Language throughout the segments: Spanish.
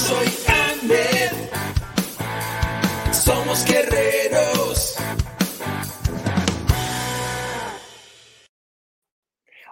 soy somos guerreros.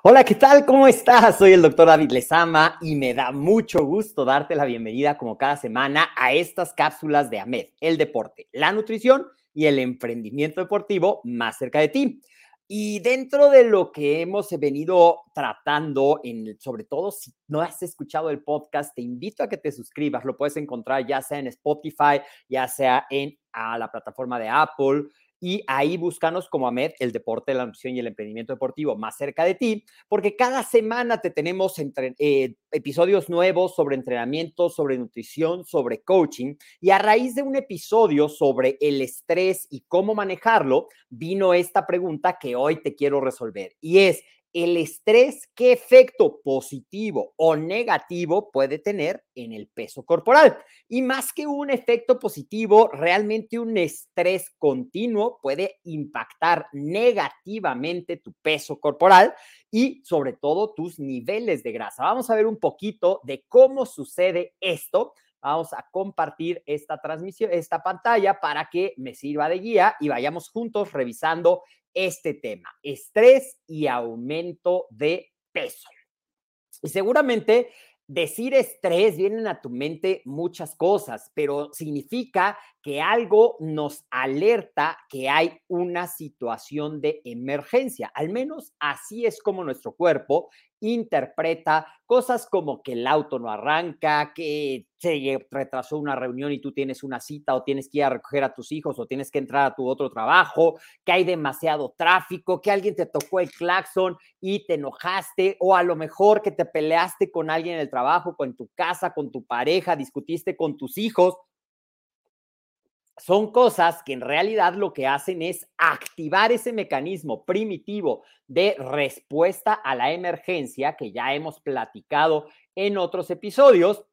Hola, ¿qué tal? ¿Cómo estás? Soy el doctor David Lezama y me da mucho gusto darte la bienvenida como cada semana a estas cápsulas de AMED, el deporte, la nutrición y el emprendimiento deportivo más cerca de ti. Y dentro de lo que hemos venido tratando, en, sobre todo si no has escuchado el podcast, te invito a que te suscribas. Lo puedes encontrar ya sea en Spotify, ya sea en a la plataforma de Apple, y ahí búscanos como AMED, el deporte, la nutrición y el emprendimiento deportivo más cerca de ti, porque cada semana te tenemos entre, eh, episodios nuevos sobre entrenamiento, sobre nutrición, sobre coaching, y a raíz de un episodio sobre el estrés y cómo manejarlo, vino esta pregunta que hoy te quiero resolver, y es, el estrés, ¿qué efecto positivo o negativo puede tener en el peso corporal? Y más que un efecto positivo, realmente un estrés continuo puede impactar negativamente tu peso corporal y sobre todo tus niveles de grasa. Vamos a ver un poquito de cómo sucede esto. Vamos a compartir esta transmisión, esta pantalla para que me sirva de guía y vayamos juntos revisando este tema, estrés y aumento de peso. Y seguramente decir estrés vienen a tu mente muchas cosas, pero significa que algo nos alerta que hay una situación de emergencia. Al menos así es como nuestro cuerpo interpreta cosas como que el auto no arranca, que se retrasó una reunión y tú tienes una cita o tienes que ir a recoger a tus hijos o tienes que entrar a tu otro trabajo, que hay demasiado tráfico, que alguien te tocó el claxon y te enojaste o a lo mejor que te peleaste con alguien en el trabajo, con tu casa, con tu pareja, discutiste con tus hijos son cosas que en realidad lo que hacen es activar ese mecanismo primitivo de respuesta a la emergencia que ya hemos platicado en otros episodios,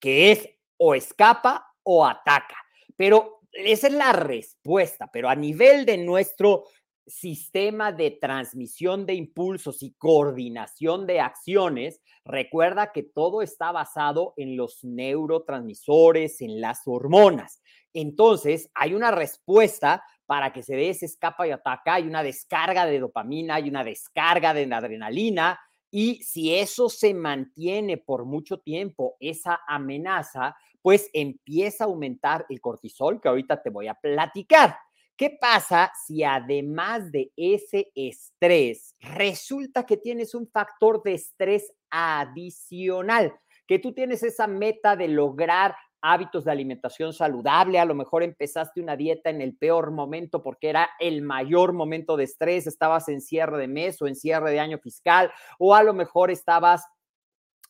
que es o escapa o ataca. Pero esa es la respuesta, pero a nivel de nuestro sistema de transmisión de impulsos y coordinación de acciones, recuerda que todo está basado en los neurotransmisores, en las hormonas. Entonces, hay una respuesta para que se dé ese escapa y ataca, hay una descarga de dopamina, hay una descarga de adrenalina, y si eso se mantiene por mucho tiempo, esa amenaza, pues empieza a aumentar el cortisol, que ahorita te voy a platicar. ¿Qué pasa si además de ese estrés resulta que tienes un factor de estrés adicional? Que tú tienes esa meta de lograr hábitos de alimentación saludable, a lo mejor empezaste una dieta en el peor momento porque era el mayor momento de estrés, estabas en cierre de mes o en cierre de año fiscal, o a lo mejor estabas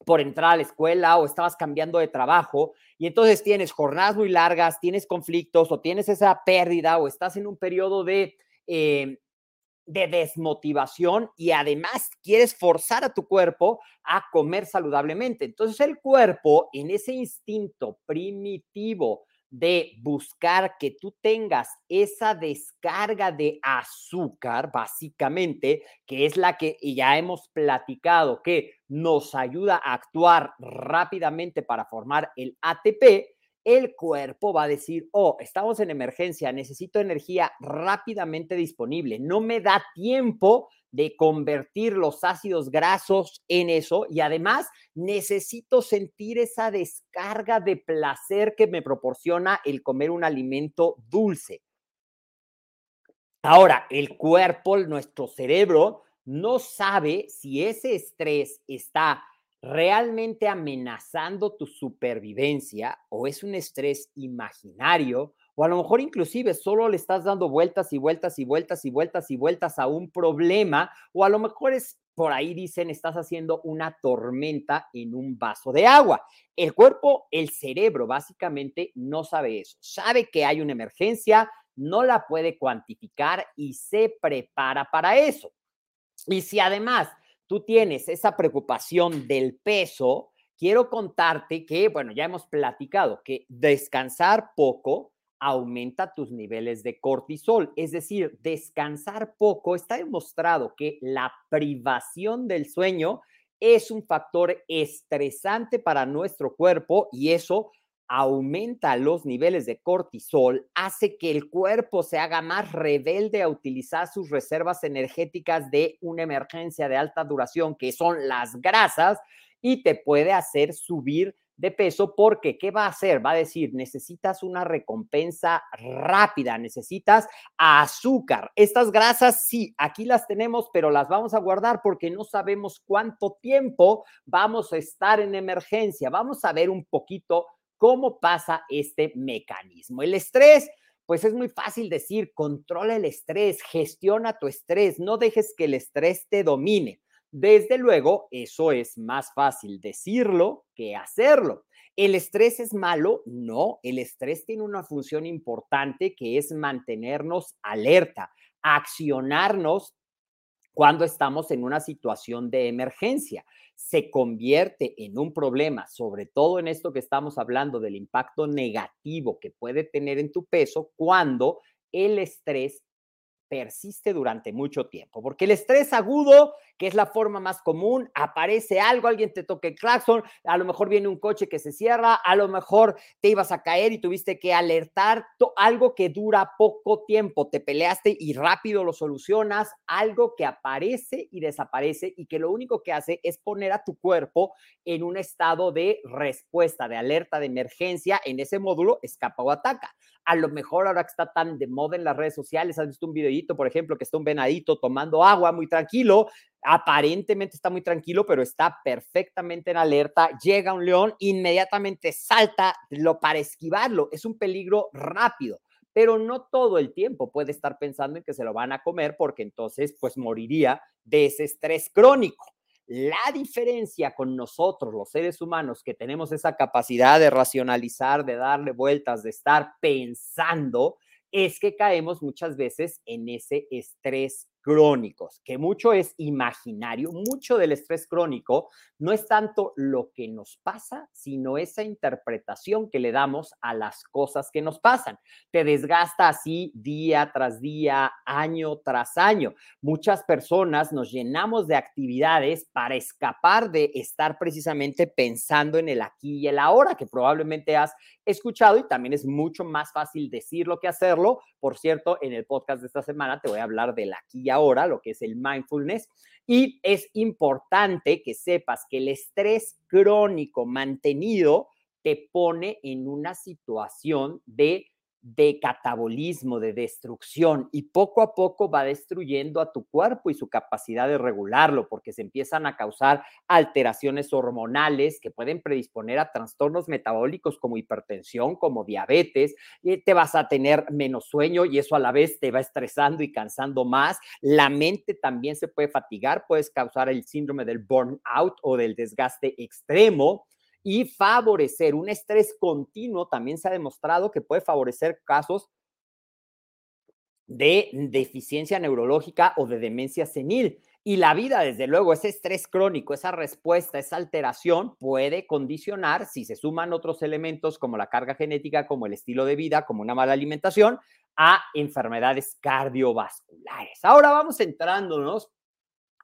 por entrar a la escuela o estabas cambiando de trabajo y entonces tienes jornadas muy largas, tienes conflictos o tienes esa pérdida o estás en un periodo de, eh, de desmotivación y además quieres forzar a tu cuerpo a comer saludablemente. Entonces el cuerpo en ese instinto primitivo de buscar que tú tengas esa descarga de azúcar, básicamente, que es la que ya hemos platicado, que nos ayuda a actuar rápidamente para formar el ATP, el cuerpo va a decir, oh, estamos en emergencia, necesito energía rápidamente disponible, no me da tiempo de convertir los ácidos grasos en eso y además necesito sentir esa descarga de placer que me proporciona el comer un alimento dulce. Ahora, el cuerpo, nuestro cerebro, no sabe si ese estrés está realmente amenazando tu supervivencia o es un estrés imaginario o a lo mejor inclusive solo le estás dando vueltas y vueltas y vueltas y vueltas y vueltas a un problema, o a lo mejor es, por ahí dicen, estás haciendo una tormenta en un vaso de agua. El cuerpo, el cerebro básicamente no sabe eso, sabe que hay una emergencia, no la puede cuantificar y se prepara para eso. Y si además tú tienes esa preocupación del peso, quiero contarte que, bueno, ya hemos platicado que descansar poco aumenta tus niveles de cortisol. Es decir, descansar poco está demostrado que la privación del sueño es un factor estresante para nuestro cuerpo y eso aumenta los niveles de cortisol, hace que el cuerpo se haga más rebelde a utilizar sus reservas energéticas de una emergencia de alta duración, que son las grasas, y te puede hacer subir de peso porque ¿qué va a hacer? Va a decir, necesitas una recompensa rápida, necesitas azúcar. Estas grasas sí, aquí las tenemos, pero las vamos a guardar porque no sabemos cuánto tiempo vamos a estar en emergencia. Vamos a ver un poquito cómo pasa este mecanismo. El estrés pues es muy fácil decir, controla el estrés, gestiona tu estrés, no dejes que el estrés te domine. Desde luego, eso es más fácil decirlo que hacerlo. ¿El estrés es malo? No, el estrés tiene una función importante que es mantenernos alerta, accionarnos cuando estamos en una situación de emergencia. Se convierte en un problema, sobre todo en esto que estamos hablando del impacto negativo que puede tener en tu peso cuando el estrés persiste durante mucho tiempo, porque el estrés agudo, que es la forma más común, aparece algo, alguien te toca el claxon, a lo mejor viene un coche que se cierra, a lo mejor te ibas a caer y tuviste que alertar algo que dura poco tiempo, te peleaste y rápido lo solucionas, algo que aparece y desaparece y que lo único que hace es poner a tu cuerpo en un estado de respuesta, de alerta, de emergencia, en ese módulo escapa o ataca. A lo mejor ahora que está tan de moda en las redes sociales, has visto un videito, por ejemplo, que está un venadito tomando agua muy tranquilo, aparentemente está muy tranquilo, pero está perfectamente en alerta. Llega un león, inmediatamente salta lo para esquivarlo. Es un peligro rápido, pero no todo el tiempo puede estar pensando en que se lo van a comer porque entonces pues moriría de ese estrés crónico. La diferencia con nosotros, los seres humanos, que tenemos esa capacidad de racionalizar, de darle vueltas, de estar pensando, es que caemos muchas veces en ese estrés crónicos, que mucho es imaginario, mucho del estrés crónico no es tanto lo que nos pasa, sino esa interpretación que le damos a las cosas que nos pasan. Te desgasta así día tras día, año tras año. Muchas personas nos llenamos de actividades para escapar de estar precisamente pensando en el aquí y el ahora, que probablemente has escuchado y también es mucho más fácil decirlo que hacerlo. Por cierto, en el podcast de esta semana te voy a hablar del aquí y ahora, lo que es el mindfulness. Y es importante que sepas que el estrés crónico mantenido te pone en una situación de de catabolismo, de destrucción, y poco a poco va destruyendo a tu cuerpo y su capacidad de regularlo, porque se empiezan a causar alteraciones hormonales que pueden predisponer a trastornos metabólicos como hipertensión, como diabetes, y te vas a tener menos sueño y eso a la vez te va estresando y cansando más. La mente también se puede fatigar, puedes causar el síndrome del burnout o del desgaste extremo y favorecer un estrés continuo. También se ha demostrado que puede favorecer casos de deficiencia neurológica o de demencia senil. Y la vida, desde luego, ese estrés crónico, esa respuesta, esa alteración puede condicionar, si se suman otros elementos como la carga genética, como el estilo de vida, como una mala alimentación, a enfermedades cardiovasculares. Ahora vamos entrándonos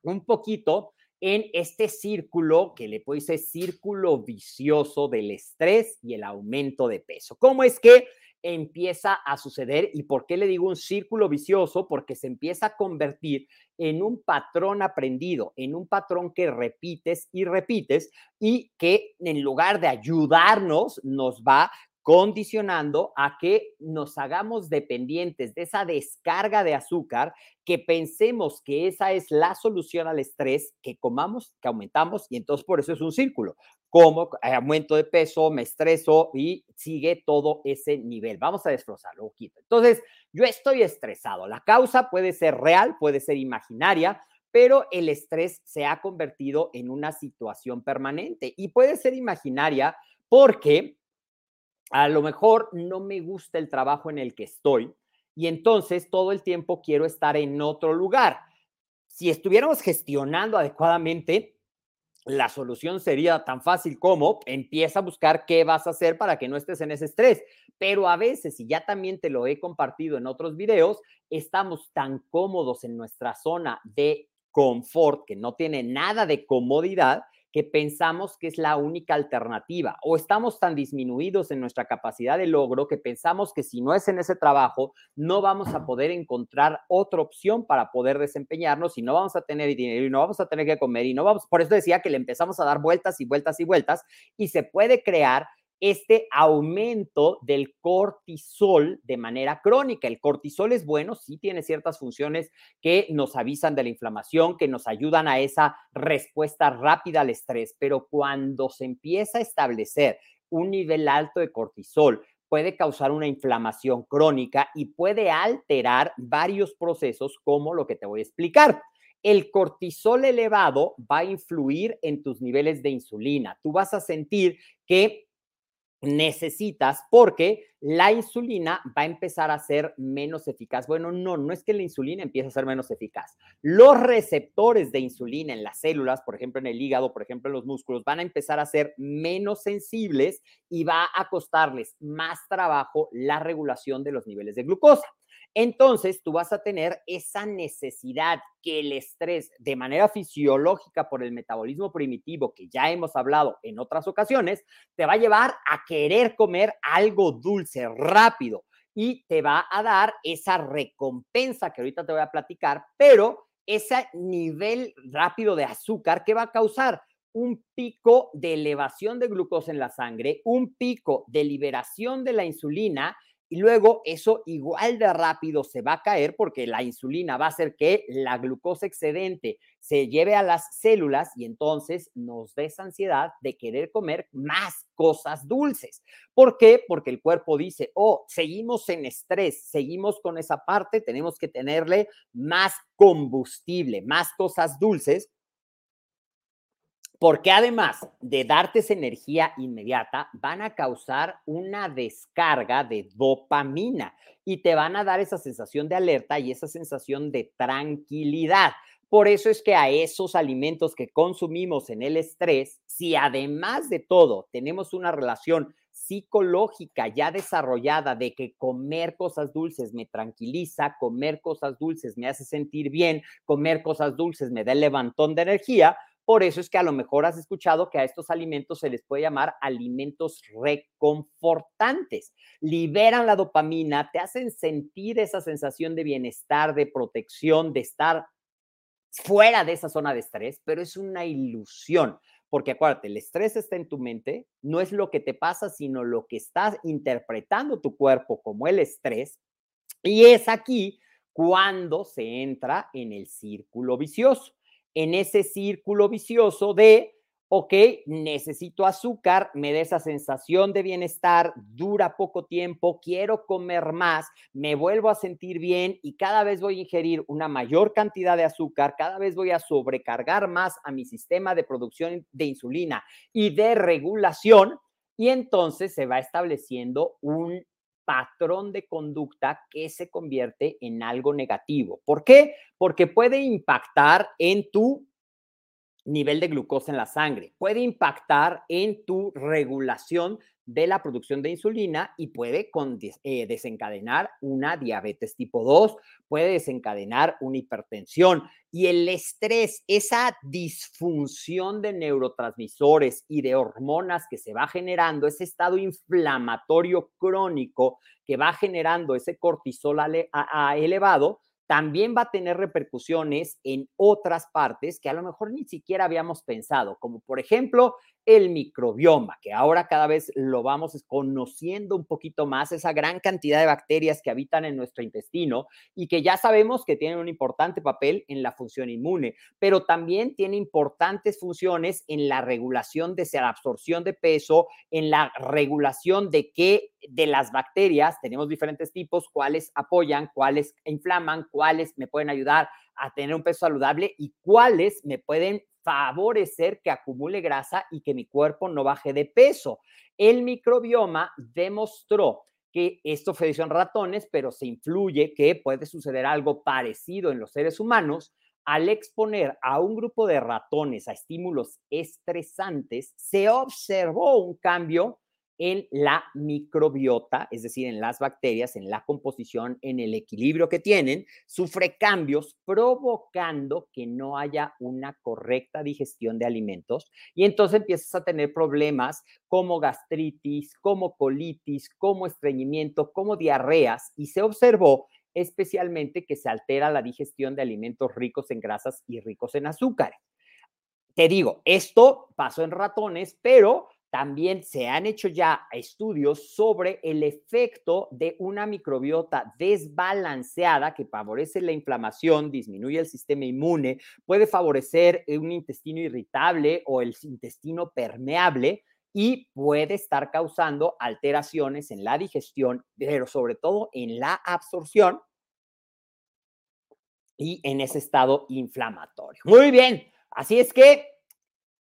un poquito en este círculo que le puede ser círculo vicioso del estrés y el aumento de peso. ¿Cómo es que empieza a suceder y por qué le digo un círculo vicioso? Porque se empieza a convertir en un patrón aprendido, en un patrón que repites y repites y que en lugar de ayudarnos nos va condicionando a que nos hagamos dependientes de esa descarga de azúcar, que pensemos que esa es la solución al estrés, que comamos, que aumentamos, y entonces por eso es un círculo. Como aumento de peso, me estreso y sigue todo ese nivel. Vamos a desglosarlo un poquito. Entonces, yo estoy estresado. La causa puede ser real, puede ser imaginaria, pero el estrés se ha convertido en una situación permanente y puede ser imaginaria porque a lo mejor no me gusta el trabajo en el que estoy y entonces todo el tiempo quiero estar en otro lugar. Si estuviéramos gestionando adecuadamente, la solución sería tan fácil como empieza a buscar qué vas a hacer para que no estés en ese estrés. Pero a veces, y ya también te lo he compartido en otros videos, estamos tan cómodos en nuestra zona de confort que no tiene nada de comodidad que pensamos que es la única alternativa o estamos tan disminuidos en nuestra capacidad de logro que pensamos que si no es en ese trabajo no vamos a poder encontrar otra opción para poder desempeñarnos y no vamos a tener dinero y no vamos a tener que comer y no vamos, por eso decía que le empezamos a dar vueltas y vueltas y vueltas y se puede crear este aumento del cortisol de manera crónica. El cortisol es bueno, sí tiene ciertas funciones que nos avisan de la inflamación, que nos ayudan a esa respuesta rápida al estrés, pero cuando se empieza a establecer un nivel alto de cortisol, puede causar una inflamación crónica y puede alterar varios procesos como lo que te voy a explicar. El cortisol elevado va a influir en tus niveles de insulina. Tú vas a sentir que necesitas porque la insulina va a empezar a ser menos eficaz. Bueno, no, no es que la insulina empiece a ser menos eficaz. Los receptores de insulina en las células, por ejemplo en el hígado, por ejemplo en los músculos, van a empezar a ser menos sensibles y va a costarles más trabajo la regulación de los niveles de glucosa entonces tú vas a tener esa necesidad que el estrés de manera fisiológica por el metabolismo primitivo que ya hemos hablado en otras ocasiones, te va a llevar a querer comer algo dulce rápido y te va a dar esa recompensa que ahorita te voy a platicar, pero ese nivel rápido de azúcar que va a causar un pico de elevación de glucosa en la sangre, un pico de liberación de la insulina y luego eso igual de rápido se va a caer porque la insulina va a hacer que la glucosa excedente se lleve a las células y entonces nos des ansiedad de querer comer más cosas dulces. ¿Por qué? Porque el cuerpo dice, oh, seguimos en estrés, seguimos con esa parte, tenemos que tenerle más combustible, más cosas dulces porque además de darte esa energía inmediata, van a causar una descarga de dopamina y te van a dar esa sensación de alerta y esa sensación de tranquilidad. Por eso es que a esos alimentos que consumimos en el estrés, si además de todo tenemos una relación psicológica ya desarrollada de que comer cosas dulces me tranquiliza, comer cosas dulces me hace sentir bien, comer cosas dulces me da el levantón de energía, por eso es que a lo mejor has escuchado que a estos alimentos se les puede llamar alimentos reconfortantes. Liberan la dopamina, te hacen sentir esa sensación de bienestar, de protección, de estar fuera de esa zona de estrés, pero es una ilusión, porque acuérdate, el estrés está en tu mente, no es lo que te pasa, sino lo que estás interpretando tu cuerpo como el estrés. Y es aquí cuando se entra en el círculo vicioso, en ese círculo vicioso de ok, necesito azúcar, me da esa sensación de bienestar, dura poco tiempo, quiero comer más, me vuelvo a sentir bien y cada vez voy a ingerir una mayor cantidad de azúcar, cada vez voy a sobrecargar más a mi sistema de producción de insulina y de regulación y entonces se va estableciendo un patrón de conducta que se convierte en algo negativo. ¿Por qué? Porque puede impactar en tu nivel de glucosa en la sangre, puede impactar en tu regulación de la producción de insulina y puede eh, desencadenar una diabetes tipo 2, puede desencadenar una hipertensión. Y el estrés, esa disfunción de neurotransmisores y de hormonas que se va generando, ese estado inflamatorio crónico que va generando ese cortisol elevado, también va a tener repercusiones en otras partes que a lo mejor ni siquiera habíamos pensado, como por ejemplo el microbioma, que ahora cada vez lo vamos conociendo un poquito más, esa gran cantidad de bacterias que habitan en nuestro intestino y que ya sabemos que tienen un importante papel en la función inmune, pero también tiene importantes funciones en la regulación de la absorción de peso, en la regulación de qué de las bacterias, tenemos diferentes tipos, cuáles apoyan, cuáles inflaman, cuáles me pueden ayudar a tener un peso saludable y cuáles me pueden favorecer que acumule grasa y que mi cuerpo no baje de peso. El microbioma demostró que esto fue en ratones, pero se influye que puede suceder algo parecido en los seres humanos. Al exponer a un grupo de ratones a estímulos estresantes, se observó un cambio en la microbiota, es decir, en las bacterias, en la composición, en el equilibrio que tienen, sufre cambios provocando que no haya una correcta digestión de alimentos y entonces empiezas a tener problemas como gastritis, como colitis, como estreñimiento, como diarreas y se observó especialmente que se altera la digestión de alimentos ricos en grasas y ricos en azúcar. Te digo, esto pasó en ratones, pero también se han hecho ya estudios sobre el efecto de una microbiota desbalanceada que favorece la inflamación, disminuye el sistema inmune, puede favorecer un intestino irritable o el intestino permeable y puede estar causando alteraciones en la digestión, pero sobre todo en la absorción y en ese estado inflamatorio. Muy bien, así es que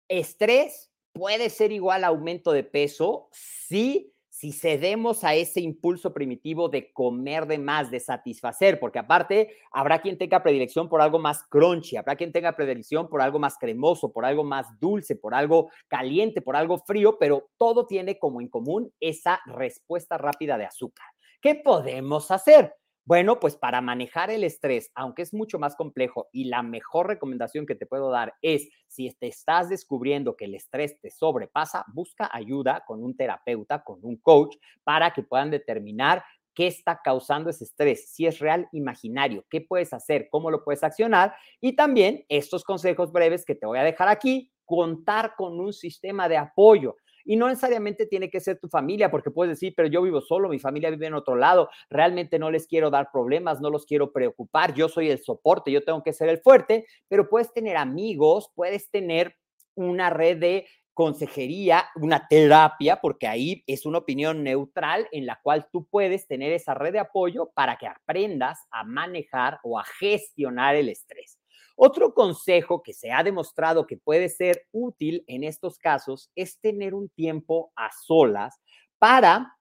estrés puede ser igual aumento de peso si si cedemos a ese impulso primitivo de comer de más, de satisfacer, porque aparte habrá quien tenga predilección por algo más crunchy, habrá quien tenga predilección por algo más cremoso, por algo más dulce, por algo caliente, por algo frío, pero todo tiene como en común esa respuesta rápida de azúcar. ¿Qué podemos hacer? Bueno, pues para manejar el estrés, aunque es mucho más complejo y la mejor recomendación que te puedo dar es, si te estás descubriendo que el estrés te sobrepasa, busca ayuda con un terapeuta, con un coach, para que puedan determinar qué está causando ese estrés, si es real, imaginario, qué puedes hacer, cómo lo puedes accionar y también estos consejos breves que te voy a dejar aquí, contar con un sistema de apoyo. Y no necesariamente tiene que ser tu familia, porque puedes decir, pero yo vivo solo, mi familia vive en otro lado, realmente no les quiero dar problemas, no los quiero preocupar, yo soy el soporte, yo tengo que ser el fuerte, pero puedes tener amigos, puedes tener una red de consejería, una terapia, porque ahí es una opinión neutral en la cual tú puedes tener esa red de apoyo para que aprendas a manejar o a gestionar el estrés. Otro consejo que se ha demostrado que puede ser útil en estos casos es tener un tiempo a solas para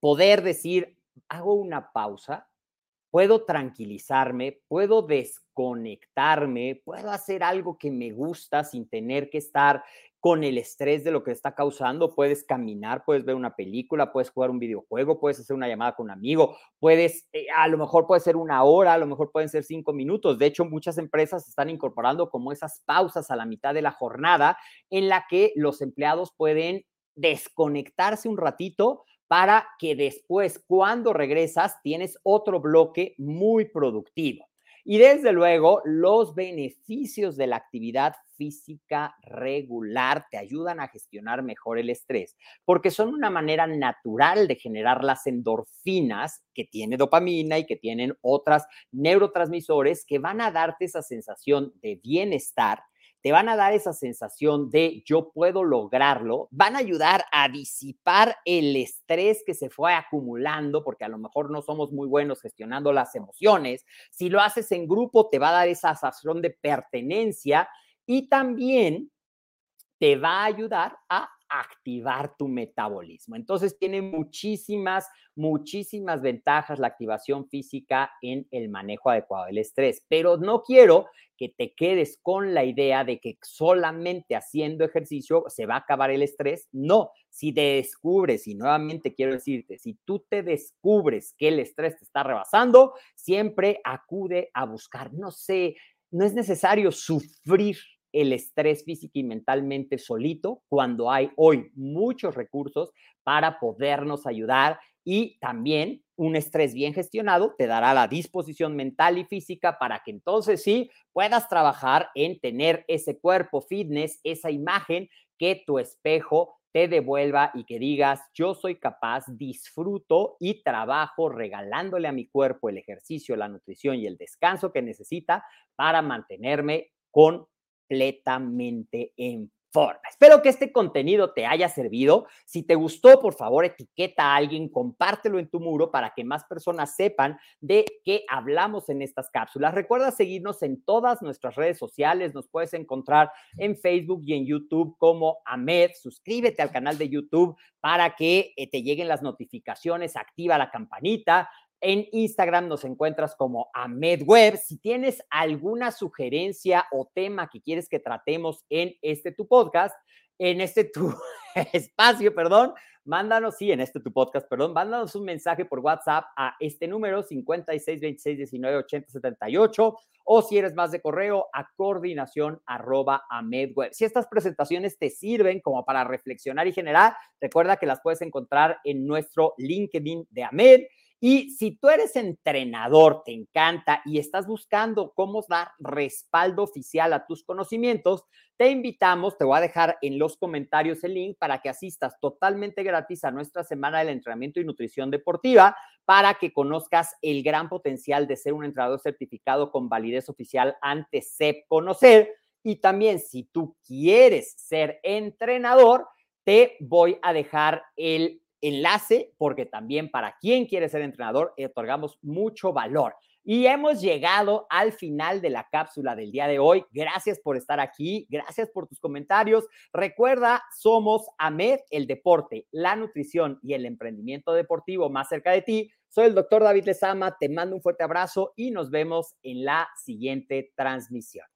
poder decir, hago una pausa, puedo tranquilizarme, puedo desconectarme, puedo hacer algo que me gusta sin tener que estar con el estrés de lo que está causando. Puedes caminar, puedes ver una película, puedes jugar un videojuego, puedes hacer una llamada con un amigo, puedes, eh, a lo mejor puede ser una hora, a lo mejor pueden ser cinco minutos. De hecho, muchas empresas están incorporando como esas pausas a la mitad de la jornada en la que los empleados pueden desconectarse un ratito para que después, cuando regresas, tienes otro bloque muy productivo. Y desde luego, los beneficios de la actividad física regular te ayudan a gestionar mejor el estrés, porque son una manera natural de generar las endorfinas que tiene dopamina y que tienen otras neurotransmisores que van a darte esa sensación de bienestar te van a dar esa sensación de yo puedo lograrlo, van a ayudar a disipar el estrés que se fue acumulando, porque a lo mejor no somos muy buenos gestionando las emociones. Si lo haces en grupo, te va a dar esa sensación de pertenencia y también te va a ayudar a activar tu metabolismo. Entonces tiene muchísimas, muchísimas ventajas la activación física en el manejo adecuado del estrés, pero no quiero que te quedes con la idea de que solamente haciendo ejercicio se va a acabar el estrés. No, si descubres, y nuevamente quiero decirte, si tú te descubres que el estrés te está rebasando, siempre acude a buscar, no sé, no es necesario sufrir el estrés físico y mentalmente solito cuando hay hoy muchos recursos para podernos ayudar y también un estrés bien gestionado te dará la disposición mental y física para que entonces sí puedas trabajar en tener ese cuerpo fitness, esa imagen que tu espejo te devuelva y que digas, yo soy capaz, disfruto y trabajo regalándole a mi cuerpo el ejercicio, la nutrición y el descanso que necesita para mantenerme completamente en Espero que este contenido te haya servido. Si te gustó, por favor, etiqueta a alguien, compártelo en tu muro para que más personas sepan de qué hablamos en estas cápsulas. Recuerda seguirnos en todas nuestras redes sociales. Nos puedes encontrar en Facebook y en YouTube como Ahmed. Suscríbete al canal de YouTube para que eh, te lleguen las notificaciones, activa la campanita. En Instagram nos encuentras como AmedWeb. Si tienes alguna sugerencia o tema que quieres que tratemos en este tu podcast, en este tu espacio, perdón, mándanos, sí, en este tu podcast, perdón, mándanos un mensaje por WhatsApp a este número 56 26 19 80 78 o si eres más de correo a coordinación arroba amedweb. Si estas presentaciones te sirven como para reflexionar y generar, recuerda que las puedes encontrar en nuestro LinkedIn de Amed y si tú eres entrenador, te encanta y estás buscando cómo dar respaldo oficial a tus conocimientos, te invitamos, te voy a dejar en los comentarios el link para que asistas totalmente gratis a nuestra semana del entrenamiento y nutrición deportiva para que conozcas el gran potencial de ser un entrenador certificado con validez oficial ante CEP Conocer. Y también si tú quieres ser entrenador, te voy a dejar el enlace, porque también para quien quiere ser entrenador, otorgamos mucho valor. Y hemos llegado al final de la cápsula del día de hoy. Gracias por estar aquí, gracias por tus comentarios. Recuerda, somos AMED, el deporte, la nutrición y el emprendimiento deportivo más cerca de ti. Soy el doctor David Lezama, te mando un fuerte abrazo y nos vemos en la siguiente transmisión.